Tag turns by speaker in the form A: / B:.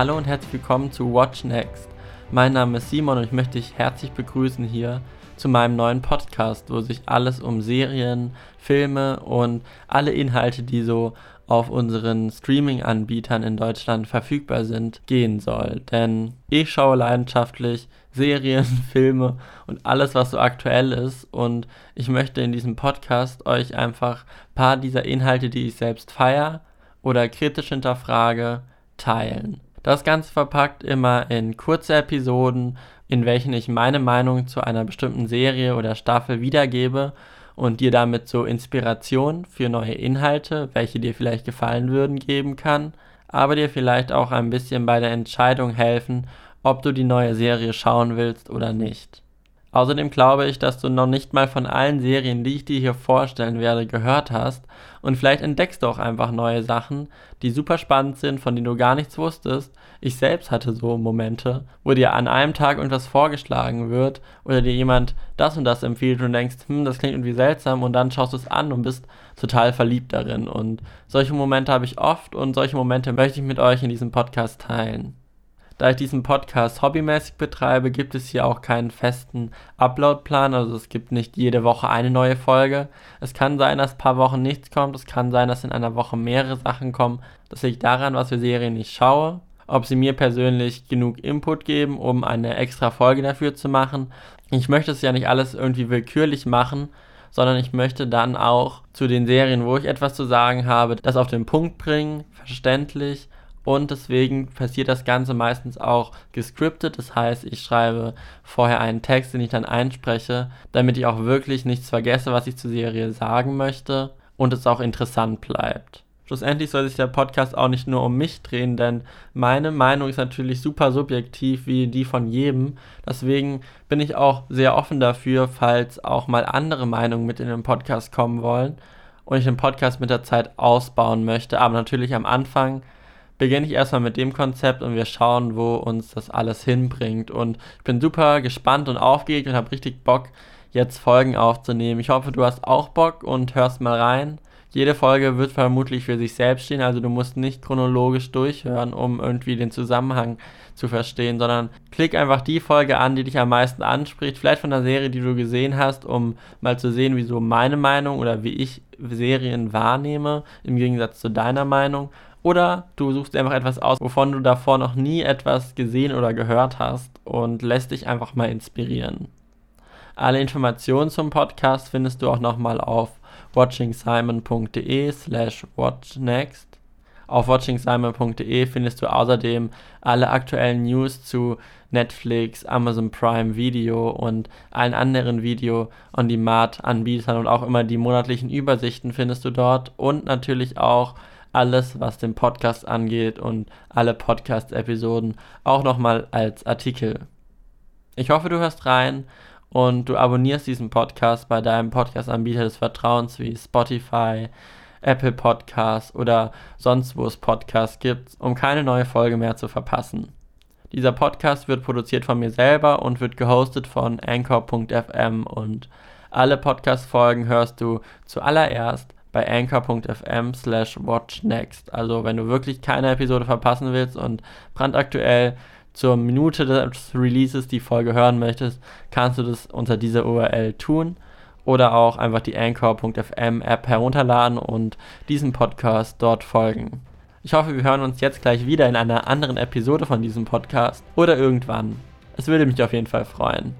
A: Hallo und herzlich willkommen zu Watch Next. Mein Name ist Simon und ich möchte dich herzlich begrüßen hier zu meinem neuen Podcast, wo sich alles um Serien, Filme und alle Inhalte, die so auf unseren Streaming-Anbietern in Deutschland verfügbar sind, gehen soll. Denn ich schaue leidenschaftlich Serien, Filme und alles, was so aktuell ist. Und ich möchte in diesem Podcast euch einfach ein paar dieser Inhalte, die ich selbst feiere oder kritisch hinterfrage, teilen. Das Ganze verpackt immer in kurze Episoden, in welchen ich meine Meinung zu einer bestimmten Serie oder Staffel wiedergebe und dir damit so Inspiration für neue Inhalte, welche dir vielleicht gefallen würden, geben kann, aber dir vielleicht auch ein bisschen bei der Entscheidung helfen, ob du die neue Serie schauen willst oder nicht. Außerdem glaube ich, dass du noch nicht mal von allen Serien, die ich dir hier vorstellen werde, gehört hast und vielleicht entdeckst du auch einfach neue Sachen, die super spannend sind, von denen du gar nichts wusstest. Ich selbst hatte so Momente, wo dir an einem Tag irgendwas vorgeschlagen wird oder dir jemand das und das empfiehlt und denkst, hm, das klingt irgendwie seltsam und dann schaust du es an und bist total verliebt darin und solche Momente habe ich oft und solche Momente möchte ich mit euch in diesem Podcast teilen. Da ich diesen Podcast hobbymäßig betreibe, gibt es hier auch keinen festen Uploadplan. Also es gibt nicht jede Woche eine neue Folge. Es kann sein, dass ein paar Wochen nichts kommt. Es kann sein, dass in einer Woche mehrere Sachen kommen. Das liegt daran, was für Serien ich schaue. Ob sie mir persönlich genug Input geben, um eine extra Folge dafür zu machen. Ich möchte es ja nicht alles irgendwie willkürlich machen, sondern ich möchte dann auch zu den Serien, wo ich etwas zu sagen habe, das auf den Punkt bringen, verständlich und deswegen passiert das Ganze meistens auch gescriptet. Das heißt, ich schreibe vorher einen Text, den ich dann einspreche, damit ich auch wirklich nichts vergesse, was ich zur Serie sagen möchte und es auch interessant bleibt. Schlussendlich soll sich der Podcast auch nicht nur um mich drehen, denn meine Meinung ist natürlich super subjektiv wie die von jedem. Deswegen bin ich auch sehr offen dafür, falls auch mal andere Meinungen mit in den Podcast kommen wollen und ich den Podcast mit der Zeit ausbauen möchte. Aber natürlich am Anfang beginne ich erstmal mit dem Konzept und wir schauen, wo uns das alles hinbringt. Und ich bin super gespannt und aufgeregt und habe richtig Bock, jetzt Folgen aufzunehmen. Ich hoffe, du hast auch Bock und hörst mal rein. Jede Folge wird vermutlich für sich selbst stehen, also du musst nicht chronologisch durchhören, um irgendwie den Zusammenhang zu verstehen, sondern klick einfach die Folge an, die dich am meisten anspricht, vielleicht von der Serie, die du gesehen hast, um mal zu sehen, wieso meine Meinung oder wie ich Serien wahrnehme, im Gegensatz zu deiner Meinung. Oder du suchst einfach etwas aus, wovon du davor noch nie etwas gesehen oder gehört hast und lässt dich einfach mal inspirieren. Alle Informationen zum Podcast findest du auch nochmal auf watchingsimon.de slash watchnext. Auf watchingsimon.de findest du außerdem alle aktuellen News zu Netflix, Amazon Prime Video und allen anderen Video-on-Demand-Anbietern und auch immer die monatlichen Übersichten findest du dort und natürlich auch alles, was den Podcast angeht und alle Podcast-Episoden auch nochmal als Artikel. Ich hoffe, du hörst rein und du abonnierst diesen Podcast bei deinem Podcast-Anbieter des Vertrauens wie Spotify, Apple Podcasts oder sonst wo es Podcasts gibt, um keine neue Folge mehr zu verpassen. Dieser Podcast wird produziert von mir selber und wird gehostet von anchor.fm und alle Podcast-Folgen hörst du zuallererst bei anchor.fm slash watchnext. Also wenn du wirklich keine Episode verpassen willst und brandaktuell zur Minute des Releases die Folge hören möchtest, kannst du das unter dieser URL tun oder auch einfach die Anchor.fm App herunterladen und diesem Podcast dort folgen. Ich hoffe, wir hören uns jetzt gleich wieder in einer anderen Episode von diesem Podcast oder irgendwann. Es würde mich auf jeden Fall freuen.